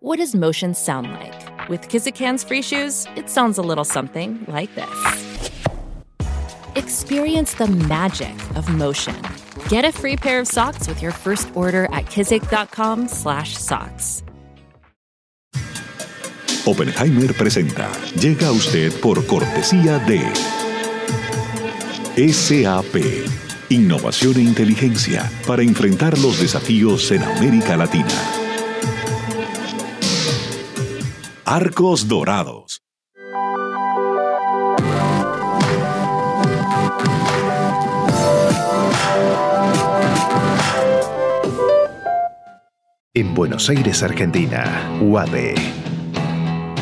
What does motion sound like? With Kizikans free shoes, it sounds a little something like this. Experience the magic of motion. Get a free pair of socks with your first order at kizik.com/socks. Oppenheimer presenta. Llega usted por cortesía de SAP. Innovación e inteligencia para enfrentar los desafíos en América Latina. Arcos Dorados. En Buenos Aires, Argentina, UADE.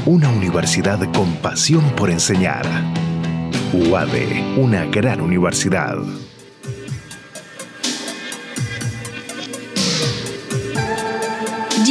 Una universidad con pasión por enseñar. UADE, una gran universidad.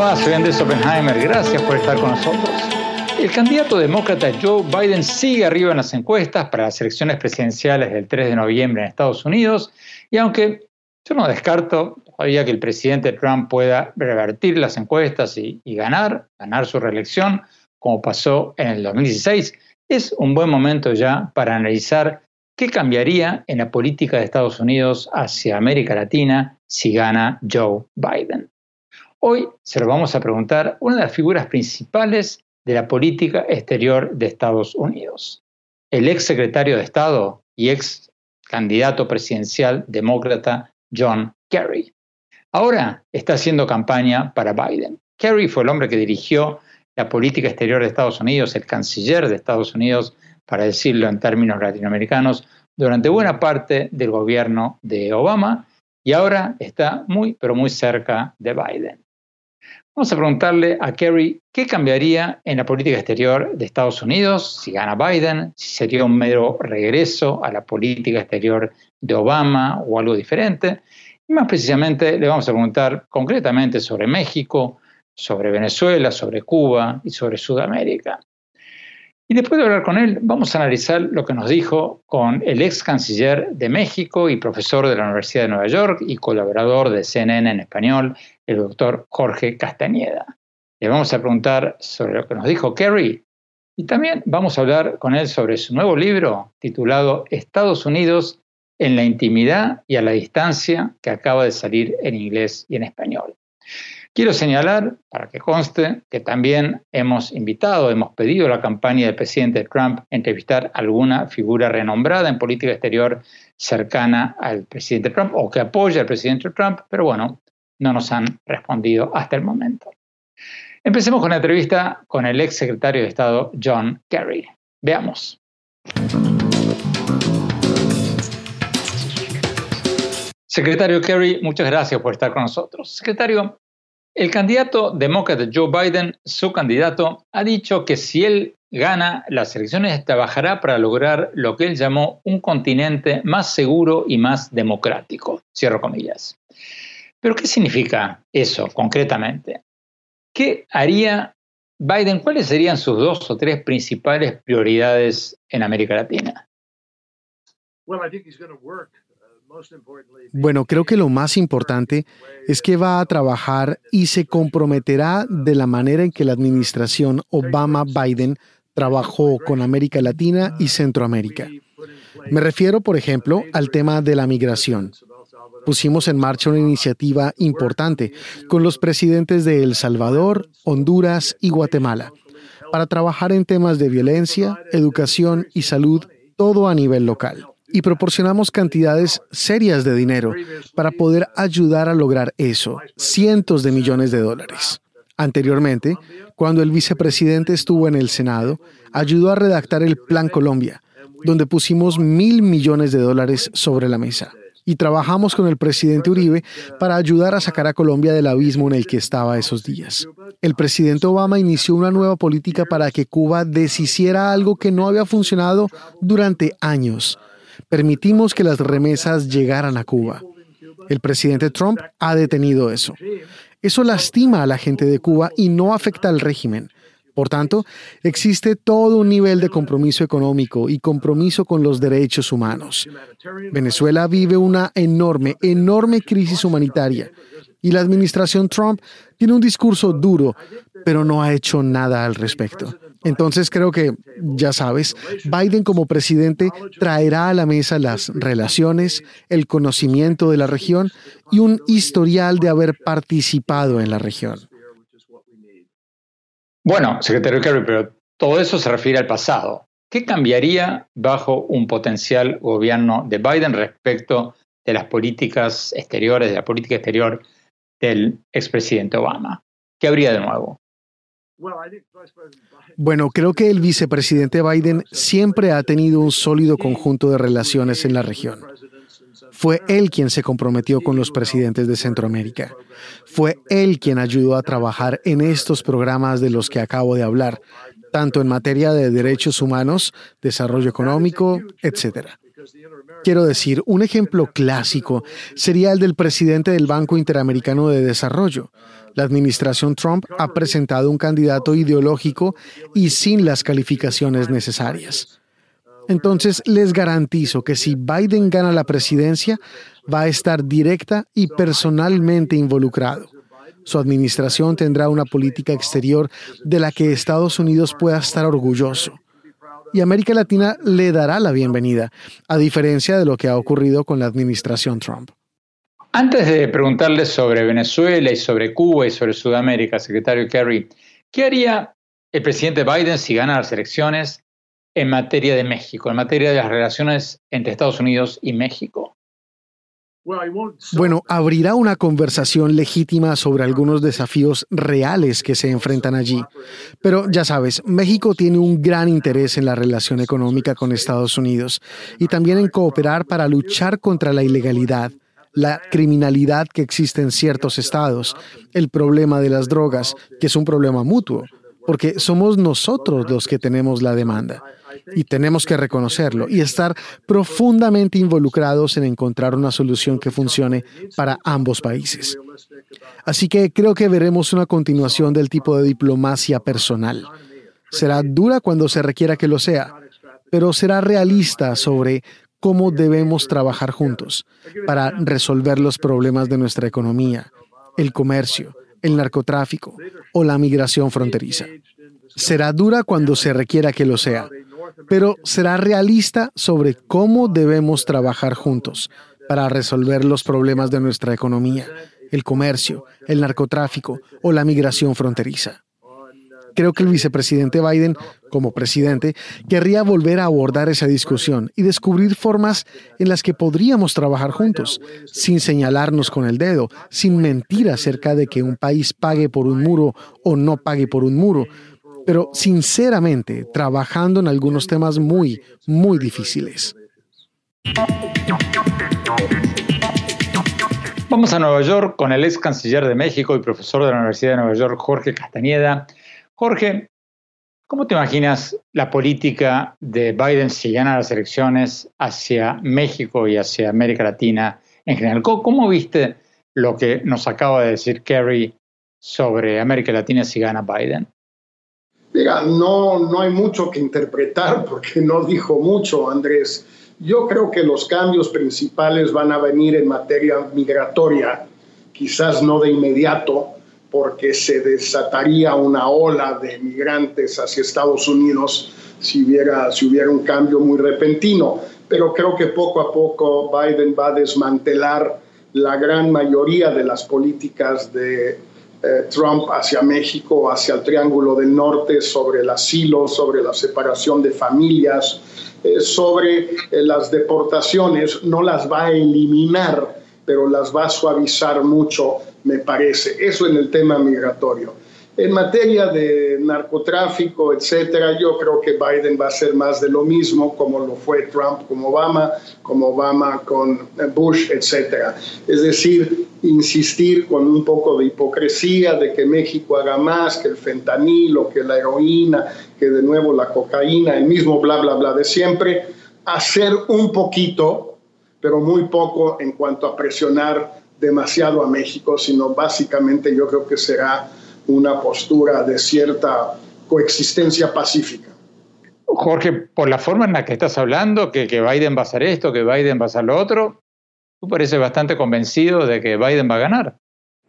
Va? Soy Andrés Oppenheimer. Gracias por estar con nosotros. El candidato demócrata Joe Biden sigue arriba en las encuestas para las elecciones presidenciales del 3 de noviembre en Estados Unidos y aunque yo no descarto todavía que el presidente Trump pueda revertir las encuestas y, y ganar, ganar su reelección, como pasó en el 2016, es un buen momento ya para analizar qué cambiaría en la política de Estados Unidos hacia América Latina si gana Joe Biden. Hoy se lo vamos a preguntar una de las figuras principales de la política exterior de Estados Unidos, el ex secretario de Estado y ex candidato presidencial demócrata John Kerry. Ahora está haciendo campaña para Biden. Kerry fue el hombre que dirigió la política exterior de Estados Unidos, el canciller de Estados Unidos, para decirlo en términos latinoamericanos, durante buena parte del gobierno de Obama y ahora está muy, pero muy cerca de Biden. Vamos a preguntarle a Kerry qué cambiaría en la política exterior de Estados Unidos si gana Biden, si sería un mero regreso a la política exterior de Obama o algo diferente. Y más precisamente le vamos a preguntar concretamente sobre México, sobre Venezuela, sobre Cuba y sobre Sudamérica. Y después de hablar con él, vamos a analizar lo que nos dijo con el ex canciller de México y profesor de la Universidad de Nueva York y colaborador de CNN en español, el doctor Jorge Castañeda. Le vamos a preguntar sobre lo que nos dijo Kerry y también vamos a hablar con él sobre su nuevo libro titulado Estados Unidos en la intimidad y a la distancia que acaba de salir en inglés y en español. Quiero señalar, para que conste, que también hemos invitado, hemos pedido a la campaña del presidente Trump entrevistar alguna figura renombrada en política exterior cercana al presidente Trump o que apoye al presidente Trump, pero bueno, no nos han respondido hasta el momento. Empecemos con la entrevista con el ex secretario de Estado John Kerry. Veamos. Secretario Kerry, muchas gracias por estar con nosotros. Secretario, el candidato demócrata Joe Biden, su candidato, ha dicho que si él gana las elecciones trabajará para lograr lo que él llamó un continente más seguro y más democrático. Cierro comillas. Pero ¿qué significa eso concretamente? ¿Qué haría Biden? ¿Cuáles serían sus dos o tres principales prioridades en América Latina? Bueno, creo que lo más importante es que va a trabajar y se comprometerá de la manera en que la administración Obama-Biden Trabajó con América Latina y Centroamérica. Me refiero, por ejemplo, al tema de la migración. Pusimos en marcha una iniciativa importante con los presidentes de El Salvador, Honduras y Guatemala para trabajar en temas de violencia, educación y salud, todo a nivel local. Y proporcionamos cantidades serias de dinero para poder ayudar a lograr eso, cientos de millones de dólares. Anteriormente, cuando el vicepresidente estuvo en el Senado, ayudó a redactar el Plan Colombia, donde pusimos mil millones de dólares sobre la mesa. Y trabajamos con el presidente Uribe para ayudar a sacar a Colombia del abismo en el que estaba esos días. El presidente Obama inició una nueva política para que Cuba deshiciera algo que no había funcionado durante años. Permitimos que las remesas llegaran a Cuba. El presidente Trump ha detenido eso. Eso lastima a la gente de Cuba y no afecta al régimen. Por tanto, existe todo un nivel de compromiso económico y compromiso con los derechos humanos. Venezuela vive una enorme, enorme crisis humanitaria y la administración Trump tiene un discurso duro, pero no ha hecho nada al respecto. Entonces creo que, ya sabes, Biden como presidente traerá a la mesa las relaciones, el conocimiento de la región y un historial de haber participado en la región. Bueno, secretario Kerry, pero todo eso se refiere al pasado. ¿Qué cambiaría bajo un potencial gobierno de Biden respecto de las políticas exteriores, de la política exterior del expresidente Obama? ¿Qué habría de nuevo? Bueno, creo que el vicepresidente Biden siempre ha tenido un sólido conjunto de relaciones en la región. Fue él quien se comprometió con los presidentes de Centroamérica. Fue él quien ayudó a trabajar en estos programas de los que acabo de hablar, tanto en materia de derechos humanos, desarrollo económico, etc. Quiero decir, un ejemplo clásico sería el del presidente del Banco Interamericano de Desarrollo. La administración Trump ha presentado un candidato ideológico y sin las calificaciones necesarias. Entonces les garantizo que si Biden gana la presidencia, va a estar directa y personalmente involucrado. Su administración tendrá una política exterior de la que Estados Unidos pueda estar orgulloso. Y América Latina le dará la bienvenida, a diferencia de lo que ha ocurrido con la administración Trump. Antes de preguntarle sobre Venezuela y sobre Cuba y sobre Sudamérica, secretario Kerry, ¿qué haría el presidente Biden si gana las elecciones en materia de México, en materia de las relaciones entre Estados Unidos y México? Bueno, abrirá una conversación legítima sobre algunos desafíos reales que se enfrentan allí. Pero ya sabes, México tiene un gran interés en la relación económica con Estados Unidos y también en cooperar para luchar contra la ilegalidad, la criminalidad que existe en ciertos estados, el problema de las drogas, que es un problema mutuo, porque somos nosotros los que tenemos la demanda y tenemos que reconocerlo y estar profundamente involucrados en encontrar una solución que funcione para ambos países. Así que creo que veremos una continuación del tipo de diplomacia personal. Será dura cuando se requiera que lo sea, pero será realista sobre cómo debemos trabajar juntos para resolver los problemas de nuestra economía, el comercio, el narcotráfico o la migración fronteriza. Será dura cuando se requiera que lo sea, pero será realista sobre cómo debemos trabajar juntos para resolver los problemas de nuestra economía, el comercio, el narcotráfico o la migración fronteriza. Creo que el vicepresidente Biden, como presidente, querría volver a abordar esa discusión y descubrir formas en las que podríamos trabajar juntos, sin señalarnos con el dedo, sin mentir acerca de que un país pague por un muro o no pague por un muro, pero sinceramente trabajando en algunos temas muy, muy difíciles. Vamos a Nueva York con el ex canciller de México y profesor de la Universidad de Nueva York, Jorge Castañeda. Jorge, ¿cómo te imaginas la política de Biden si gana las elecciones hacia México y hacia América Latina en general? ¿Cómo, viste lo que nos acaba de decir Kerry sobre América Latina si gana Biden? No, no hay mucho que interpretar porque no dijo mucho, Andrés. Yo creo que los cambios principales van a venir en materia migratoria, quizás no de inmediato, porque se desataría una ola de migrantes hacia Estados Unidos si hubiera, si hubiera un cambio muy repentino. Pero creo que poco a poco Biden va a desmantelar la gran mayoría de las políticas de eh, Trump hacia México, hacia el Triángulo del Norte, sobre el asilo, sobre la separación de familias, eh, sobre eh, las deportaciones. No las va a eliminar, pero las va a suavizar mucho, me parece. Eso en el tema migratorio. En materia de narcotráfico, etcétera, yo creo que Biden va a ser más de lo mismo, como lo fue Trump con Obama, como Obama con Bush, etcétera. Es decir, insistir con un poco de hipocresía de que México haga más que el fentanilo, que la heroína, que de nuevo la cocaína, el mismo bla, bla, bla de siempre, hacer un poquito, pero muy poco en cuanto a presionar demasiado a México, sino básicamente yo creo que será una postura de cierta coexistencia pacífica. Jorge, por la forma en la que estás hablando, que, que Biden va a hacer esto, que Biden va a hacer lo otro, tú pareces bastante convencido de que Biden va a ganar.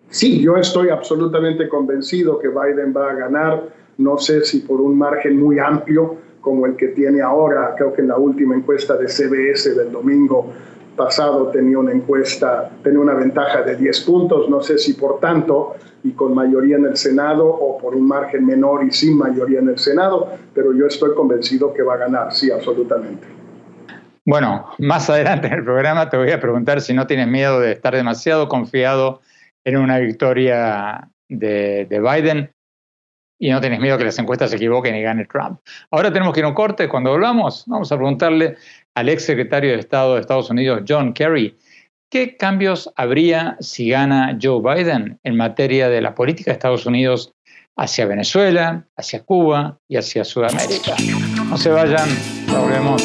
Sí, yo estoy absolutamente convencido que Biden va a ganar. No sé si por un margen muy amplio como el que tiene ahora. Creo que en la última encuesta de CBS del domingo pasado tenía una encuesta, tenía una ventaja de 10 puntos. No sé si por tanto y con mayoría en el Senado o por un margen menor y sin mayoría en el Senado, pero yo estoy convencido que va a ganar, sí, absolutamente. Bueno, más adelante en el programa te voy a preguntar si no tienes miedo de estar demasiado confiado en una victoria de, de Biden y no tienes miedo que las encuestas se equivoquen y gane Trump. Ahora tenemos que ir a un corte. Cuando volvamos, vamos a preguntarle al ex secretario de Estado de Estados Unidos, John Kerry, ¿Qué cambios habría si gana Joe Biden en materia de la política de Estados Unidos hacia Venezuela, hacia Cuba y hacia Sudamérica? No se vayan, volvemos.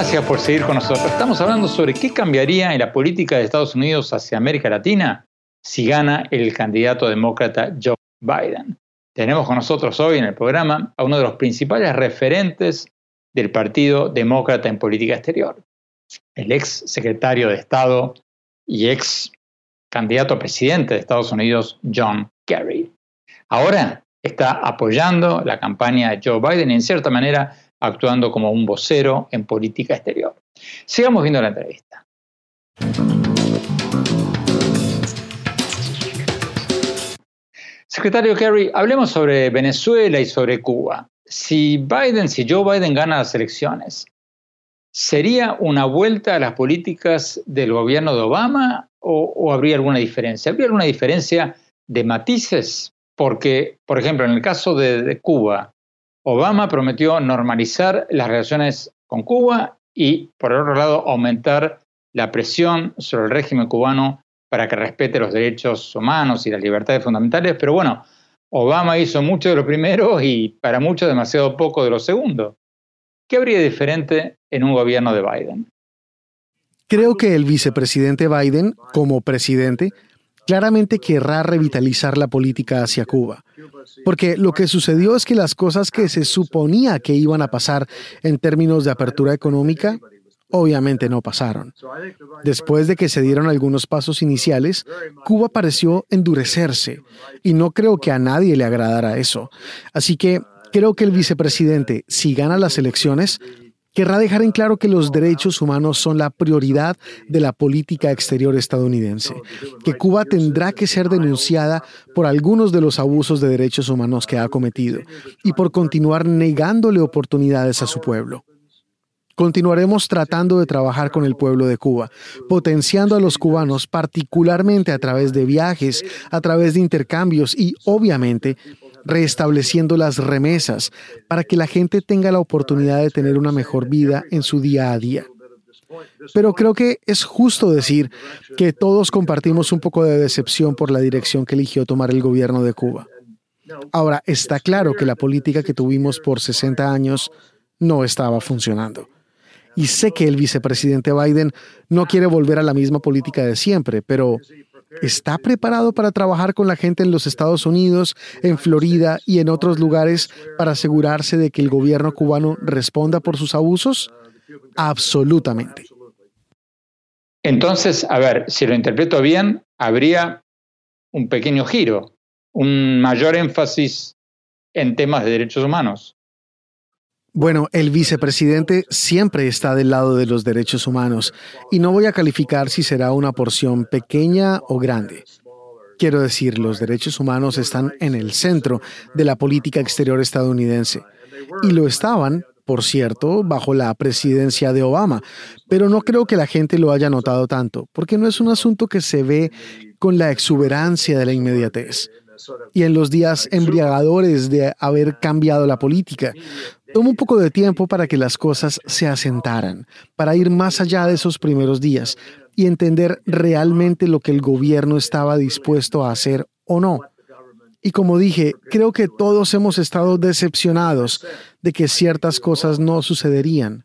Gracias por seguir con nosotros. Estamos hablando sobre qué cambiaría en la política de Estados Unidos hacia América Latina si gana el candidato demócrata Joe Biden. Tenemos con nosotros hoy en el programa a uno de los principales referentes del Partido Demócrata en política exterior, el ex secretario de Estado y ex candidato a presidente de Estados Unidos, John Kerry. Ahora está apoyando la campaña de Joe Biden y en cierta manera actuando como un vocero en política exterior. Sigamos viendo la entrevista. Secretario Kerry, hablemos sobre Venezuela y sobre Cuba. Si Biden, si Joe Biden gana las elecciones, ¿sería una vuelta a las políticas del gobierno de Obama o, habría alguna diferencia? ¿Habría alguna diferencia de matices? Porque, por ejemplo, en el caso de Cuba, Obama prometió normalizar las relaciones con Cuba y, por otro lado, aumentar la presión sobre el régimen cubano para que respete los derechos humanos y las libertades fundamentales. Pero bueno, Obama hizo mucho de lo primero y para muchos demasiado poco de lo segundo. ¿Qué habría diferente en un gobierno de Biden? Creo que el vicepresidente Biden, como presidente, claramente querrá revitalizar la política hacia Cuba. Porque lo que sucedió es que las cosas que se suponía que iban a pasar en términos de apertura económica, obviamente no pasaron. Después de que se dieron algunos pasos iniciales, Cuba pareció endurecerse y no creo que a nadie le agradara eso. Así que creo que el vicepresidente, si gana las elecciones, querrá dejar en claro que los derechos humanos son la prioridad de la política exterior estadounidense, que Cuba tendrá que ser denunciada por algunos de los abusos de derechos humanos que ha cometido y por continuar negándole oportunidades a su pueblo. Continuaremos tratando de trabajar con el pueblo de Cuba, potenciando a los cubanos particularmente a través de viajes, a través de intercambios y, obviamente, restableciendo las remesas para que la gente tenga la oportunidad de tener una mejor vida en su día a día. Pero creo que es justo decir que todos compartimos un poco de decepción por la dirección que eligió tomar el gobierno de Cuba. Ahora, está claro que la política que tuvimos por 60 años no estaba funcionando. Y sé que el vicepresidente Biden no quiere volver a la misma política de siempre, pero ¿Está preparado para trabajar con la gente en los Estados Unidos, en Florida y en otros lugares para asegurarse de que el gobierno cubano responda por sus abusos? Absolutamente. Entonces, a ver, si lo interpreto bien, habría un pequeño giro, un mayor énfasis en temas de derechos humanos. Bueno, el vicepresidente siempre está del lado de los derechos humanos y no voy a calificar si será una porción pequeña o grande. Quiero decir, los derechos humanos están en el centro de la política exterior estadounidense y lo estaban, por cierto, bajo la presidencia de Obama, pero no creo que la gente lo haya notado tanto, porque no es un asunto que se ve con la exuberancia de la inmediatez y en los días embriagadores de haber cambiado la política. Tomó un poco de tiempo para que las cosas se asentaran, para ir más allá de esos primeros días y entender realmente lo que el gobierno estaba dispuesto a hacer o no. Y como dije, creo que todos hemos estado decepcionados de que ciertas cosas no sucederían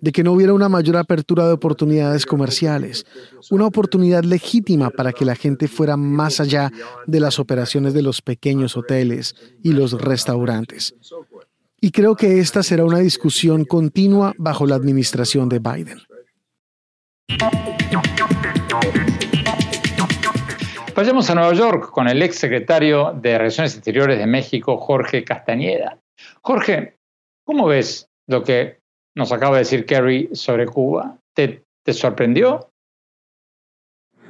de que no hubiera una mayor apertura de oportunidades comerciales, una oportunidad legítima para que la gente fuera más allá de las operaciones de los pequeños hoteles y los restaurantes. Y creo que esta será una discusión continua bajo la administración de Biden. Vayamos a Nueva York con el ex secretario de Relaciones Exteriores de México, Jorge Castañeda. Jorge, ¿cómo ves lo que nos acaba de decir Kerry sobre Cuba. ¿Te, sorprendió?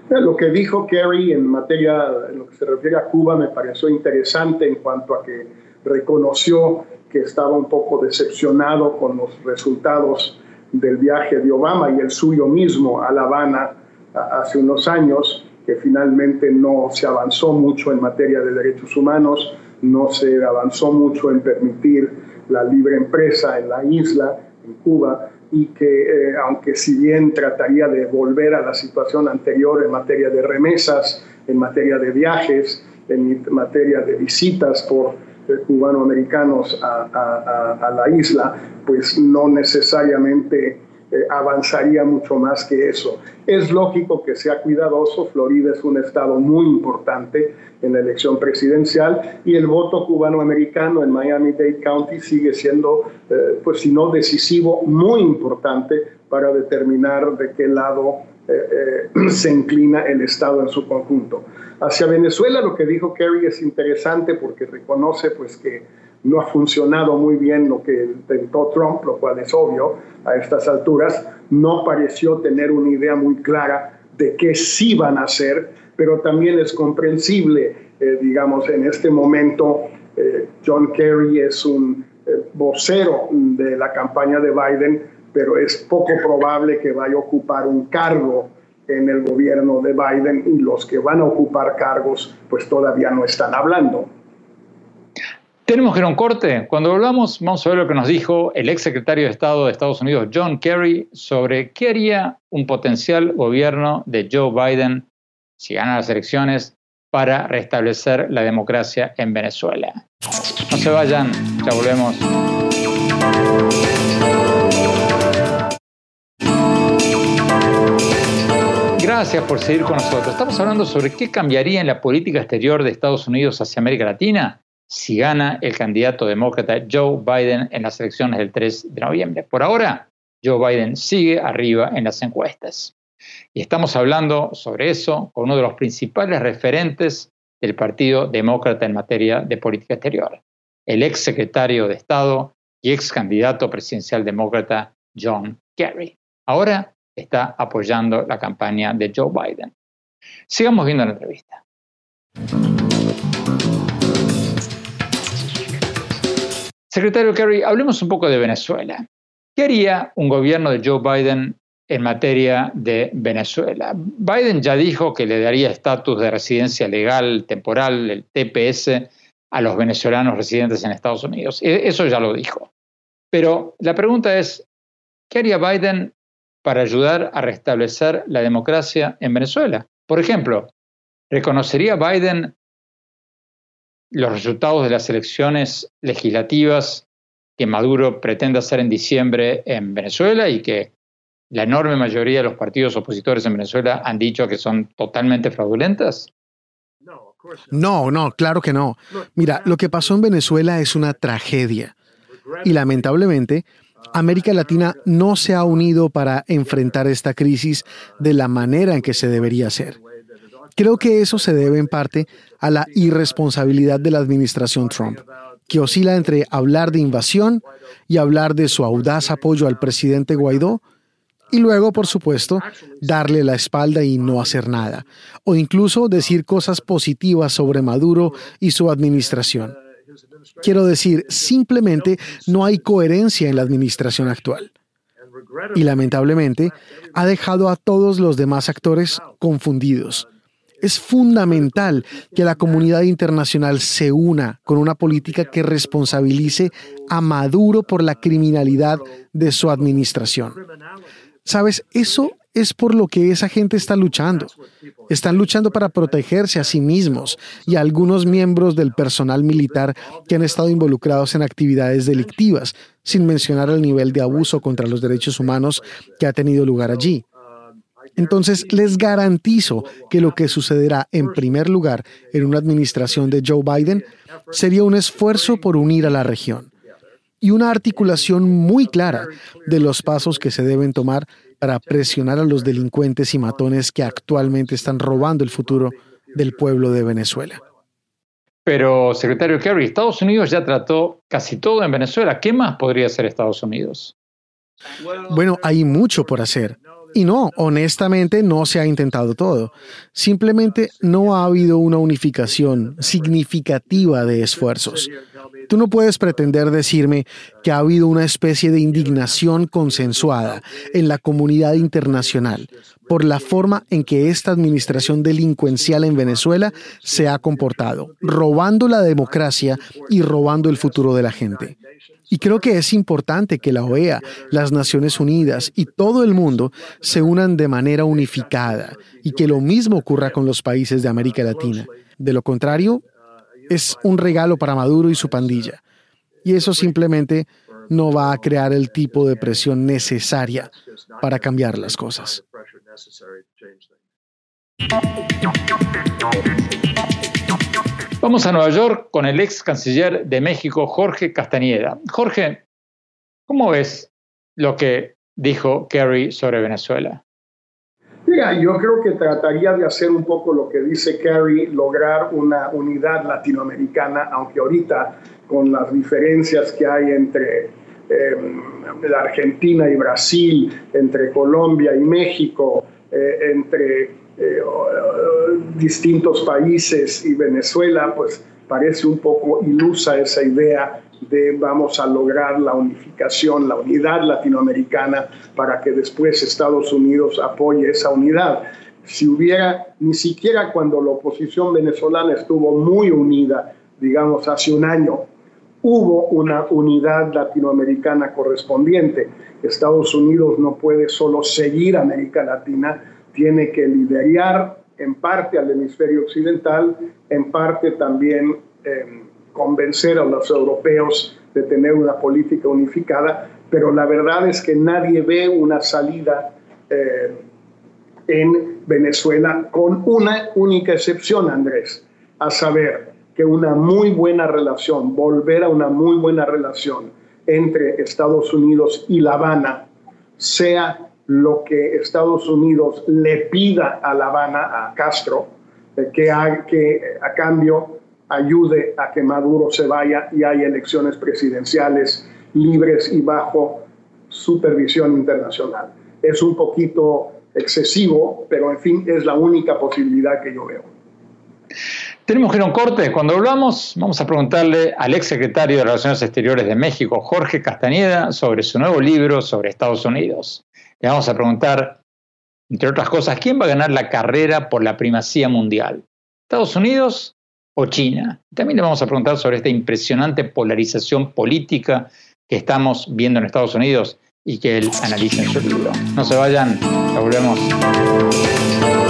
Lo que dijo Kerry en materia, en lo que se refiere a Cuba, me pareció interesante en cuanto a que reconoció que estaba un poco decepcionado con los resultados del viaje de Obama y el suyo mismo a La Habana hace unos años, que finalmente no se avanzó mucho en materia de derechos humanos, no se avanzó mucho en permitir la libre empresa en la isla en Cuba y que eh, aunque si bien trataría de volver a la situación anterior en materia de remesas, en materia de viajes, en materia de visitas por cubanoamericanos a, a, la isla, pues no necesariamente eh, avanzaría mucho más que eso. Es lógico que sea cuidadoso, Florida es un estado muy importante en la elección presidencial y el voto cubano-americano en Miami-Dade County sigue siendo, eh, pues si no decisivo, muy importante para determinar de qué lado eh, se inclina el Estado en su conjunto. Hacia Venezuela lo que dijo Kerry es interesante porque reconoce pues que no ha funcionado muy bien lo que intentó Trump, lo cual es obvio a estas alturas, no pareció tener una idea muy clara de qué sí van a hacer, pero también es comprensible, eh, digamos, en este momento eh, John Kerry es un eh, vocero de la campaña de Biden, pero es poco probable que vaya a ocupar un cargo en el gobierno de Biden y los que van a ocupar cargos pues todavía no están hablando. Tenemos que ir a un corte. Cuando volvamos, vamos a ver lo que nos dijo el ex secretario de Estado de Estados Unidos, John Kerry, sobre qué haría un potencial gobierno de Joe Biden si gana las elecciones para restablecer la democracia en Venezuela. No se vayan, ya volvemos. Gracias por seguir con nosotros. Estamos hablando sobre qué cambiaría en la política exterior de Estados Unidos hacia América Latina si gana el candidato demócrata Joe Biden en las elecciones del 3 de noviembre. Por ahora, Joe Biden sigue arriba en las encuestas. Y estamos hablando sobre eso con uno de los principales referentes del Partido Demócrata en materia de política exterior, el ex secretario de Estado y ex candidato presidencial demócrata John Kerry. Ahora está apoyando la campaña de Joe Biden. Sigamos viendo la entrevista. Secretario Kerry, hablemos un poco de Venezuela. ¿Qué haría un gobierno de Joe Biden en materia de Venezuela? Biden ya dijo que le daría estatus de residencia legal temporal, el TPS, a los venezolanos residentes en Estados Unidos. E, eso ya lo dijo. Pero la pregunta es, ¿qué haría Biden para ayudar a restablecer la democracia en Venezuela? Por ejemplo, ¿reconocería Biden los resultados de las elecciones legislativas que Maduro pretende hacer en diciembre en Venezuela y que la enorme mayoría de los partidos opositores en Venezuela han dicho que son totalmente fraudulentas? No, no, claro que no. Mira, lo que pasó en Venezuela es una tragedia. Y lamentablemente, América Latina no se ha unido para enfrentar esta crisis de la manera en que se debería hacer. Creo que eso se debe en parte a la irresponsabilidad de la administración Trump, que oscila entre hablar de invasión y hablar de su audaz apoyo al presidente Guaidó y luego, por supuesto, darle la espalda y no hacer nada, o incluso decir cosas positivas sobre Maduro y su administración. Quiero decir, simplemente no hay coherencia en la administración actual. Y lamentablemente ha dejado a todos los demás actores confundidos. Es fundamental que la comunidad internacional se una con una política que responsabilice a Maduro por la criminalidad de su administración. Sabes, eso es por lo que esa gente está luchando. Están luchando para protegerse a sí mismos y a algunos miembros del personal militar que han estado involucrados en actividades delictivas, sin mencionar el nivel de abuso contra los derechos humanos que ha tenido lugar allí. Entonces, les garantizo que lo que sucederá en primer lugar en una administración de Joe Biden sería un esfuerzo por unir a la región y una articulación muy clara de los pasos que se deben tomar para presionar a los delincuentes y matones que actualmente están robando el futuro del pueblo de Venezuela. Pero, secretario Kerry, Estados Unidos ya trató casi todo en Venezuela. ¿Qué más podría hacer Estados Unidos? Bueno, hay mucho por hacer. Y no, honestamente no se ha intentado todo. Simplemente no ha habido una unificación significativa de esfuerzos. Tú no puedes pretender decirme que ha habido una especie de indignación consensuada en la comunidad internacional por la forma en que esta administración delincuencial en Venezuela se ha comportado, robando la democracia y robando el futuro de la gente. Y creo que es importante que la OEA, las Naciones Unidas y todo el mundo se unan de manera unificada y que lo mismo ocurra con los países de América Latina. De lo contrario, es un regalo para Maduro y su pandilla. Y eso simplemente no va a crear el tipo de presión necesaria para cambiar las cosas. Vamos a Nueva York con el ex canciller de México, Jorge Castañeda. Jorge, ¿cómo ves lo que dijo Kerry sobre Venezuela? Mira, yo creo que trataría de hacer un poco lo que dice Kerry, lograr una unidad latinoamericana, aunque ahorita con las diferencias que hay entre em, la Argentina y Brasil, entre Colombia y México, eh, entre eh, distintos países y Venezuela, pues parece un poco ilusa esa idea de vamos a lograr la unificación, la unidad latinoamericana para que después Estados Unidos apoye esa unidad. Si hubiera, ni siquiera cuando la oposición venezolana estuvo muy unida, digamos hace un año, hubo una unidad latinoamericana correspondiente. Estados Unidos no puede solo seguir América Latina, tiene que liderar en parte al hemisferio occidental, en parte también em, convencer a los europeos de tener una política unificada, pero la verdad es que nadie ve una salida eh, en Venezuela con una única excepción, Andrés, a saber que una muy buena relación, volver a una muy buena relación entre Estados Unidos y La Habana, sea lo que Estados Unidos le pida a La Habana, a Castro, que, a, que a cambio ayude a que Maduro se vaya y haya elecciones presidenciales libres y bajo supervisión internacional. Es un poquito excesivo, pero en fin, es la única posibilidad que yo veo. Tenemos que ir a un corte. Cuando hablamos, vamos a preguntarle al ex secretario de Relaciones Exteriores de México, Jorge Castañeda, sobre su nuevo libro sobre Estados Unidos. Le vamos a preguntar, entre otras cosas, ¿quién va a ganar la carrera por la primacía mundial? ¿Estados Unidos o China? También le vamos a preguntar sobre esta impresionante polarización política que estamos viendo en Estados Unidos y que él analiza en su libro. No se vayan, ya volvemos.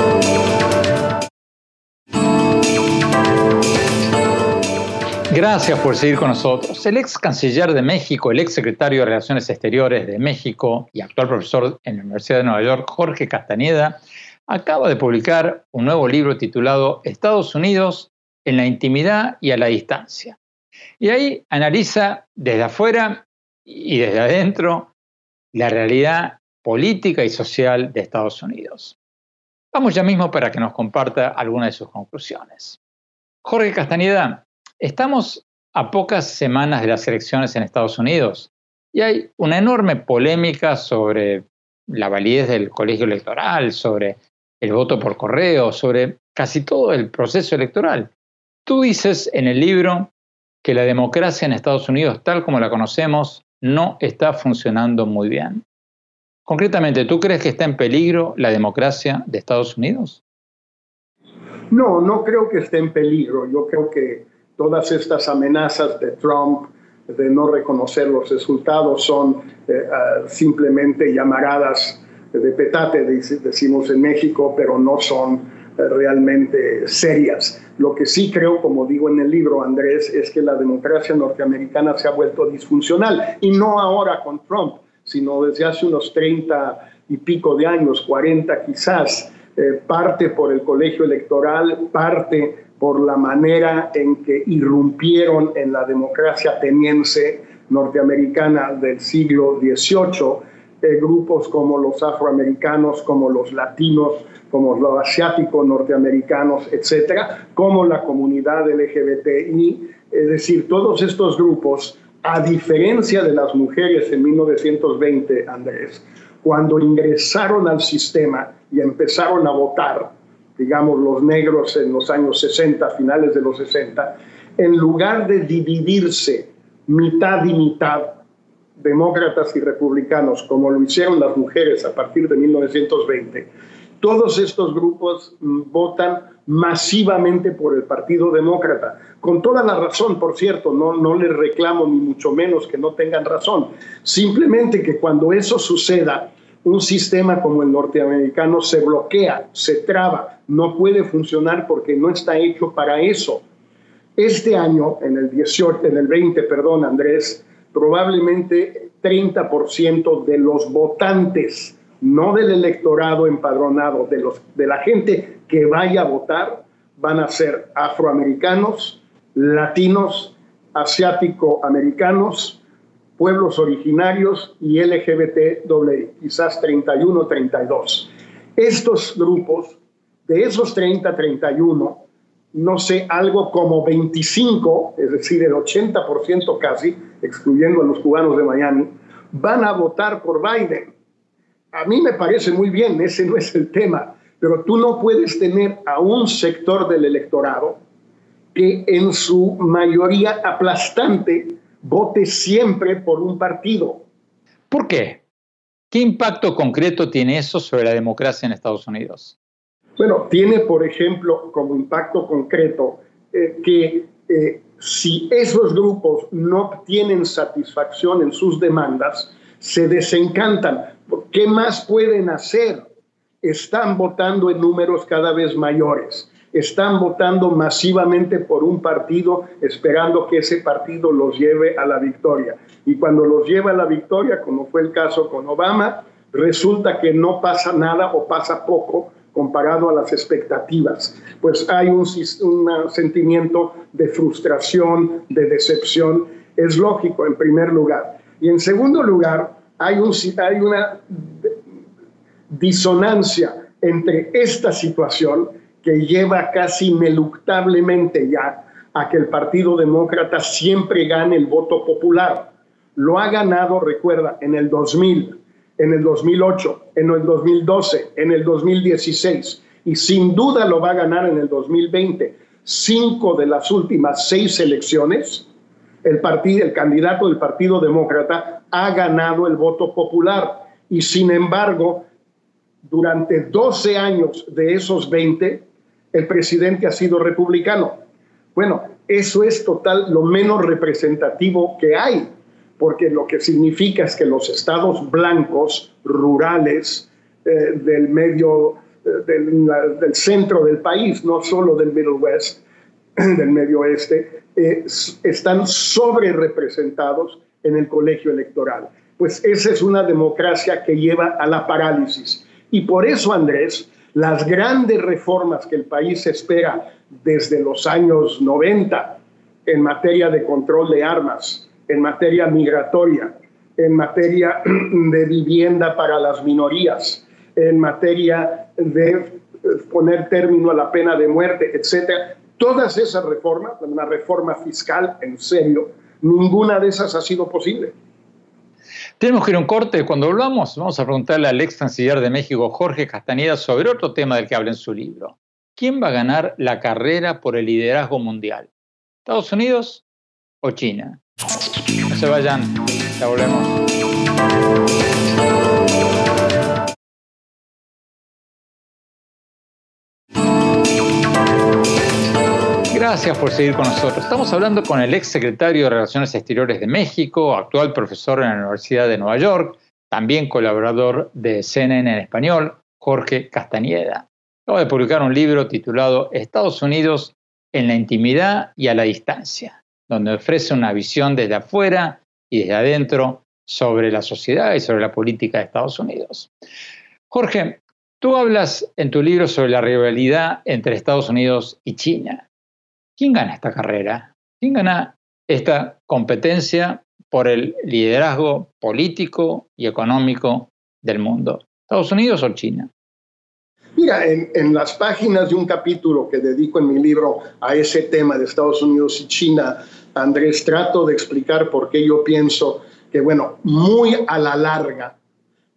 Gracias por seguir con nosotros. El ex canciller de México, el ex secretario de Relaciones Exteriores de México y actual profesor en la Universidad de Nueva York, Jorge Castañeda, acaba de publicar un nuevo libro titulado Estados Unidos en la intimidad y a la distancia. Y ahí analiza desde afuera y desde adentro la realidad política y social de Estados Unidos. Vamos ya mismo para que nos comparta algunas de sus conclusiones. Jorge Castañeda, Estamos a pocas semanas de las elecciones en Estados Unidos y hay una enorme polémica sobre la validez del colegio electoral, sobre el voto por correo, sobre casi todo el proceso electoral. Tú dices en el libro que la democracia en Estados Unidos, tal como la conocemos, no está funcionando muy bien. Concretamente, ¿tú crees que está en peligro la democracia de Estados Unidos? No, no creo que esté en peligro. Yo creo que todas estas amenazas de Trump de no reconocer los resultados son eh, ah, simplemente llamaradas de petate, decimos en México, pero no son eh, realmente serias. Lo que sí creo, como digo en el libro, Andrés, es que la democracia norteamericana se ha vuelto disfuncional, y no ahora con Trump, sino desde hace unos 30 y pico de años, 40 quizás, eh, parte por el colegio electoral, parte por la manera en que irrumpieron en la democracia ateniense norteamericana del siglo XVIII eh, grupos como los afroamericanos, como los latinos, como los asiáticos norteamericanos, etcétera, como la comunidad LGBTI, es decir, todos estos grupos, a diferencia de las mujeres en 1920, Andrés, cuando ingresaron al sistema y empezaron a votar, digamos, los negros en los años 60, finales de los 60, en lugar de dividirse mitad y mitad, demócratas y republicanos, como lo hicieron las mujeres a partir de 1920, todos estos grupos mm, votan masivamente por el Partido Demócrata, con toda la razón, por cierto, no, no les reclamo ni mucho menos que no tengan razón, simplemente que cuando eso suceda, un sistema como el norteamericano se bloquea, se traba, no puede funcionar porque no está hecho para eso. Este año, en el 18, en el 20, perdón, Andrés, probablemente 30% de los votantes, no del electorado empadronado, de, los, de la gente que vaya a votar, van a ser afroamericanos, latinos, asiático-americanos, pueblos originarios y LGBT, quizás 31 32. Estos grupos, de esos 30, 31, no sé, algo como 25, es decir, el 80% casi, excluyendo a los cubanos de Miami, van a votar por Biden. A mí me parece muy bien, ese no es el tema, pero tú no puedes tener a un sector del electorado que en su mayoría aplastante vote siempre por un partido. ¿Por qué? ¿Qué impacto concreto tiene eso sobre la democracia en Estados Unidos? Bueno, tiene, por ejemplo, como impacto concreto eh, que eh, si esos grupos no obtienen satisfacción en sus demandas, se desencantan. ¿Qué más pueden hacer? Están votando en números cada vez mayores están votando masivamente por un partido esperando que ese partido los lleve a la victoria. Y cuando los lleva a la victoria, como fue el caso con Obama, resulta que no pasa nada o pasa poco comparado a las expectativas. Pues hay un, sentimiento de frustración, de decepción. Es lógico, en primer lugar. Y en segundo lugar, hay, un, hay una disonancia entre esta situación que lleva casi ineluctablemente ya a que el Partido Demócrata siempre gane el voto popular. Lo ha ganado, recuerda, en el 2000, en el 2008, en el 2012, en el 2016 y sin duda lo va a ganar en el 2020. Cinco de las últimas seis elecciones, el, partido, el candidato del Partido Demócrata ha ganado el voto popular y sin embargo, durante 12 años de esos 20, el presidente ha sido republicano. Bueno, eso es total lo menos representativo que hay, porque lo que significa es que los estados blancos, rurales, eh, del medio, eh, del, centro del país, no solo del Middle West, del Medio Oeste eh, están sobre representados en el colegio electoral. Pues esa es una democracia que lleva a la parálisis. Y por eso, Andrés, las grandes reformas que el país espera desde los años 90 en materia de control de armas, en materia migratoria, en materia de vivienda para las minorías, en materia de poner término a la pena de muerte, etcétera. Todas esas reformas, una reforma fiscal en serio, ninguna de esas ha sido posible. Tenemos que ir a un corte. Cuando hablamos, vamos a preguntarle al ex canciller de México, Jorge Castañeda, sobre otro tema del que habla en su libro. ¿Quién va a ganar la carrera por el liderazgo mundial? ¿Estados Unidos o China? No se vayan, ya volvemos. Gracias por seguir con nosotros. Estamos hablando con el ex secretario de Relaciones Exteriores de México, actual profesor en la Universidad de Nueva York, también colaborador de CNN en español, Jorge Castañeda. Acaba de publicar un libro titulado Estados Unidos en la intimidad y a la distancia, donde ofrece una visión desde afuera y desde adentro sobre la sociedad y sobre la política de Estados Unidos. Jorge, tú hablas en tu libro sobre la rivalidad entre Estados Unidos y China. ¿Quién gana esta carrera? ¿Quién gana esta competencia por el liderazgo político y económico del mundo? ¿Estados Unidos o China? Mira, en, las páginas de un capítulo que dedico en mi libro a ese tema de Estados Unidos y China, Andrés, trato de explicar por qué yo pienso que, bueno, muy a la larga,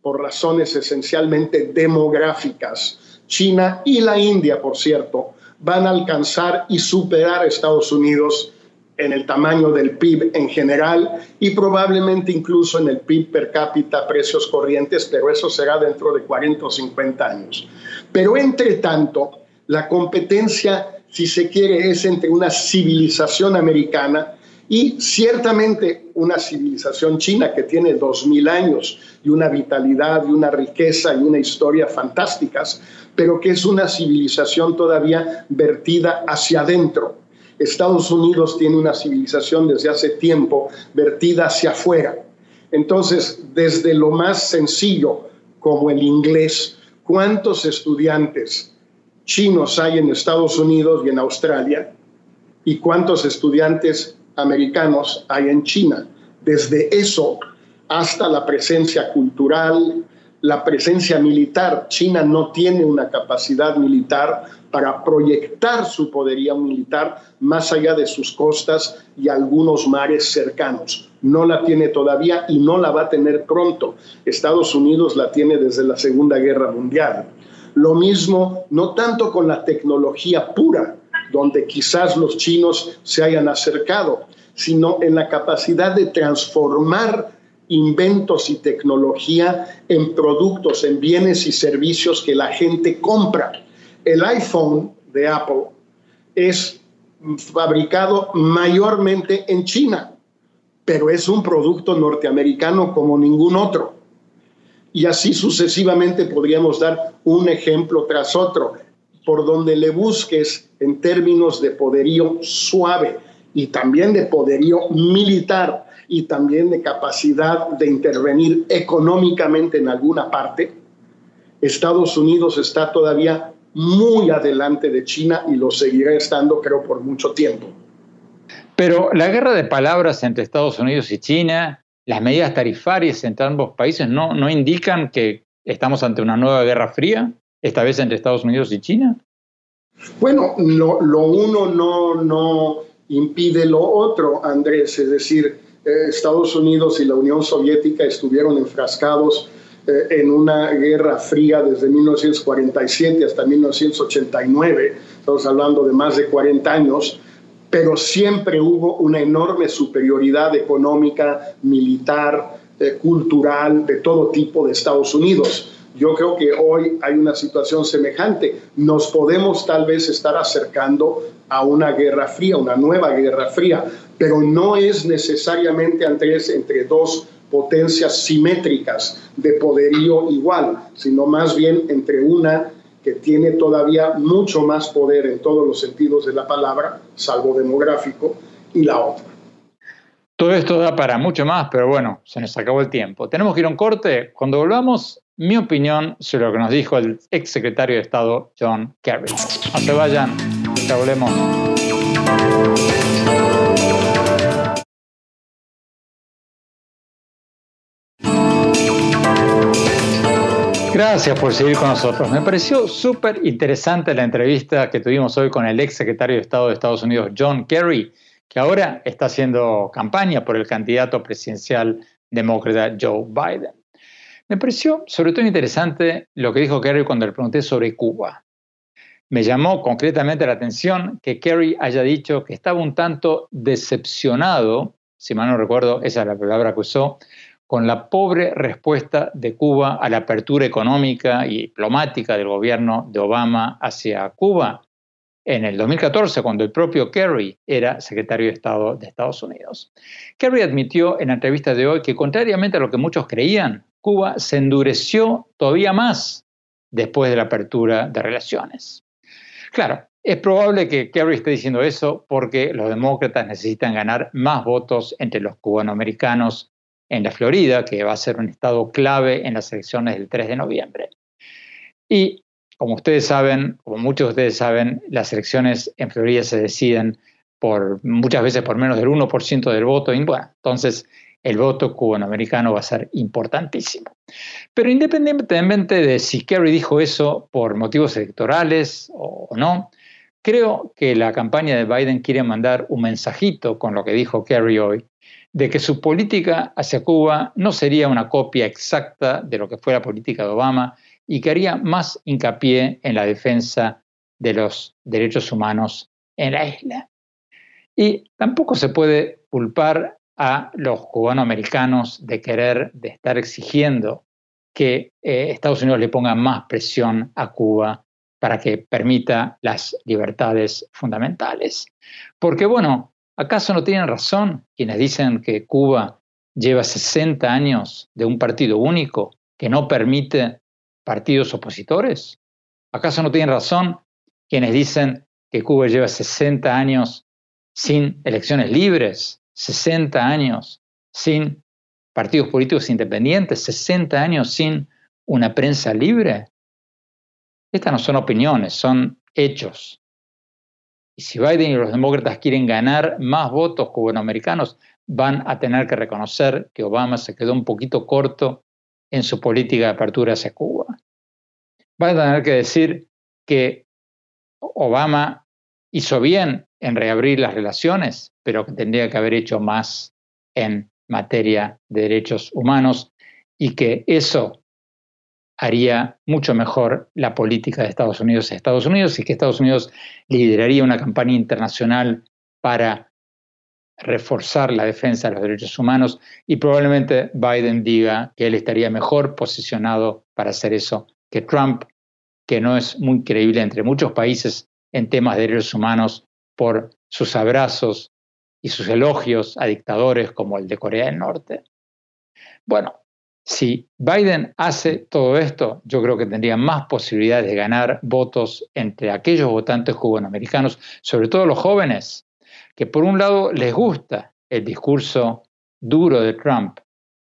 por razones esencialmente demográficas, China y la India, por cierto, van a alcanzar y superar a Estados Unidos en el tamaño del PIB en general y probablemente incluso en el PIB per cápita, precios corrientes, pero eso será dentro de 40 o 50 años. Pero entre tanto, la competencia, si se quiere, es entre una civilización americana y ciertamente una civilización china que tiene 2.000 años y una vitalidad y una riqueza y una historia fantásticas, pero que es una civilización todavía vertida hacia adentro. Estados Unidos tiene una civilización desde hace tiempo vertida hacia afuera. Entonces, desde lo más sencillo, como el inglés, ¿cuántos estudiantes chinos hay en Estados Unidos y en Australia? ¿Y cuántos estudiantes americanos hay en China? Desde eso hasta la presencia cultural, la presencia militar. China no tiene una capacidad militar para proyectar su poderío militar más allá de sus costas y algunos mares cercanos. No la tiene todavía y no la va a tener pronto. Estados Unidos la tiene desde la Segunda Guerra Mundial. Lo mismo, no tanto con la tecnología pura, donde quizás los chinos se hayan acercado, sino en la capacidad de transformar inventos y tecnología en productos, en bienes y servicios que la gente compra. El iPhone de Apple es fabricado mayormente en China, pero es un producto norteamericano como ningún otro. Y así sucesivamente podríamos dar un ejemplo tras otro, por donde le busques en términos de poderío suave y también de poderío militar y también de capacidad de intervenir económicamente en alguna parte, Estados Unidos está todavía muy adelante de China y lo seguirá estando, creo, por mucho tiempo. Pero la guerra de palabras entre Estados Unidos y China, las medidas tarifarias entre ambos países, ¿no, no indican que estamos ante una nueva guerra fría, esta vez entre Estados Unidos y China? Bueno, lo, uno no, no impide lo otro, Andrés, es decir, eh, Estados Unidos y la Unión Soviética estuvieron enfrascados eh, en una guerra fría desde 1947 hasta 1989, estamos hablando de más de 40 años, pero siempre hubo una enorme superioridad económica, militar, eh, cultural, de todo tipo de Estados Unidos. Yo creo que hoy hay una situación semejante. Nos podemos tal vez estar acercando a una guerra fría, una nueva guerra fría, pero no es necesariamente entre dos potencias simétricas de poderío igual, sino más bien entre una que tiene todavía mucho más poder en todos los sentidos de la palabra, salvo demográfico, y la otra. Todo esto da para mucho más, pero bueno, se nos acabó el tiempo. Tenemos que ir a un corte. Cuando volvamos, mi opinión sobre lo que nos dijo el ex secretario de Estado John Kerry. No se vayan, ya volvemos. Gracias por seguir con nosotros. Me pareció súper interesante la entrevista que tuvimos hoy con el ex secretario de Estado de Estados Unidos, John Kerry, que ahora está haciendo campaña por el candidato presidencial demócrata Joe Biden. Me pareció sobre todo interesante lo que dijo Kerry cuando le pregunté sobre Cuba. Me llamó concretamente la atención que Kerry haya dicho que estaba un tanto decepcionado, si mal no recuerdo, esa es la palabra que usó, con la pobre respuesta de Cuba a la apertura económica y diplomática del gobierno de Obama hacia Cuba en el 2014, cuando el propio Kerry era secretario de Estado de Estados Unidos. Kerry admitió en la entrevista de hoy que, contrariamente a lo que muchos creían, Cuba se endureció todavía más después de la apertura de relaciones. Claro, es probable que Kerry esté diciendo eso porque los demócratas necesitan ganar más votos entre los cubanoamericanos en la Florida, que va a ser un estado clave en las elecciones del 3 de noviembre. Y como ustedes saben, como muchos de ustedes saben, las elecciones en Florida se deciden por muchas veces por menos del 1% del voto. Entonces el voto cubanoamericano va a ser importantísimo. Pero independientemente de si Kerry dijo eso por motivos electorales o no, creo que la campaña de Biden quiere mandar un mensajito con lo que dijo Kerry hoy, de que su política hacia Cuba no sería una copia exacta de lo que fue la política de Obama, y que haría más hincapié en la defensa de los derechos humanos en la isla. Y tampoco se puede culpar a los cubanoamericanos de querer, de estar exigiendo que eh, Estados Unidos le ponga más presión a Cuba para que permita las libertades fundamentales. Porque bueno, ¿acaso no tienen razón quienes dicen que Cuba lleva 60 años de un partido único que no permite partidos opositores? ¿Acaso no tienen razón quienes dicen que Cuba lleva 60 años sin elecciones libres, 60 años sin partidos políticos independientes, 60 años sin una prensa libre? Estas no son opiniones, son hechos. Y si Biden y los demócratas quieren ganar más votos cubanoamericanos, van a tener que reconocer que Obama se quedó un poquito corto en su política de apertura hacia Cuba. Va a tener que decir que Obama hizo bien en reabrir las relaciones, pero que tendría que haber hecho más en materia de derechos humanos y que eso haría mucho mejor la política de Estados Unidos en Estados Unidos y que Estados Unidos lideraría una campaña internacional para reforzar la defensa de los derechos humanos y probablemente Biden diga que él estaría mejor posicionado para hacer eso que Trump, que no es muy creíble entre muchos países en temas de derechos humanos por sus abrazos y sus elogios a dictadores como el de Corea del Norte. Bueno, si Biden hace todo esto, yo creo que tendría más posibilidades de ganar votos entre aquellos votantes cubanoamericanos, sobre todo los jóvenes, que por un lado les gusta el discurso duro de Trump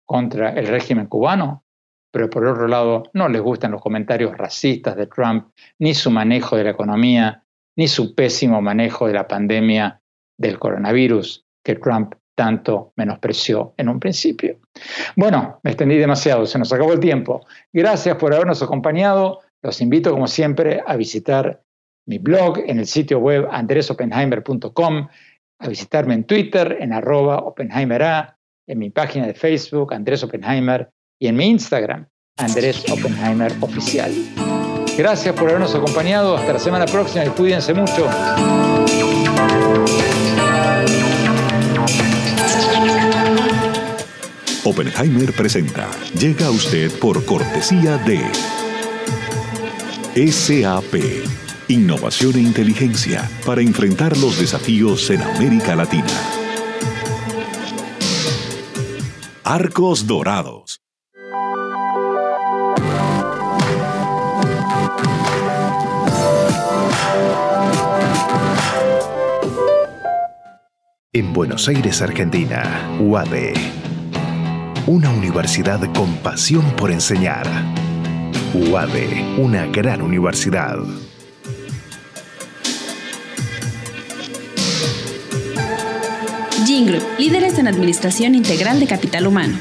contra el régimen cubano, pero por otro lado no les gustan los comentarios racistas de Trump, ni su manejo de la economía, ni su pésimo manejo de la pandemia del coronavirus que Trump tanto menospreció en un principio. Bueno, me extendí demasiado, se nos acabó el tiempo. Gracias por habernos acompañado. Los invito, como siempre, a visitar mi blog en el sitio web andresopenheimer.com a visitarme en Twitter, en arroba OppenheimerA, en mi página de Facebook, Andrés Oppenheimer, y en mi Instagram, Andrés Oppenheimer Oficial. Gracias por habernos acompañado. Hasta la semana próxima y cuídense mucho. Oppenheimer presenta. Llega a usted por cortesía de SAP Innovación e inteligencia para enfrentar los desafíos en América Latina. Arcos Dorados En Buenos Aires, Argentina, UADE. Una universidad con pasión por enseñar. UADE, una gran universidad. Group, líderes en administración integral de capital humano.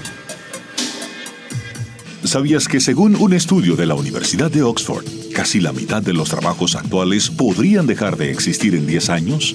¿Sabías que según un estudio de la Universidad de Oxford, casi la mitad de los trabajos actuales podrían dejar de existir en 10 años?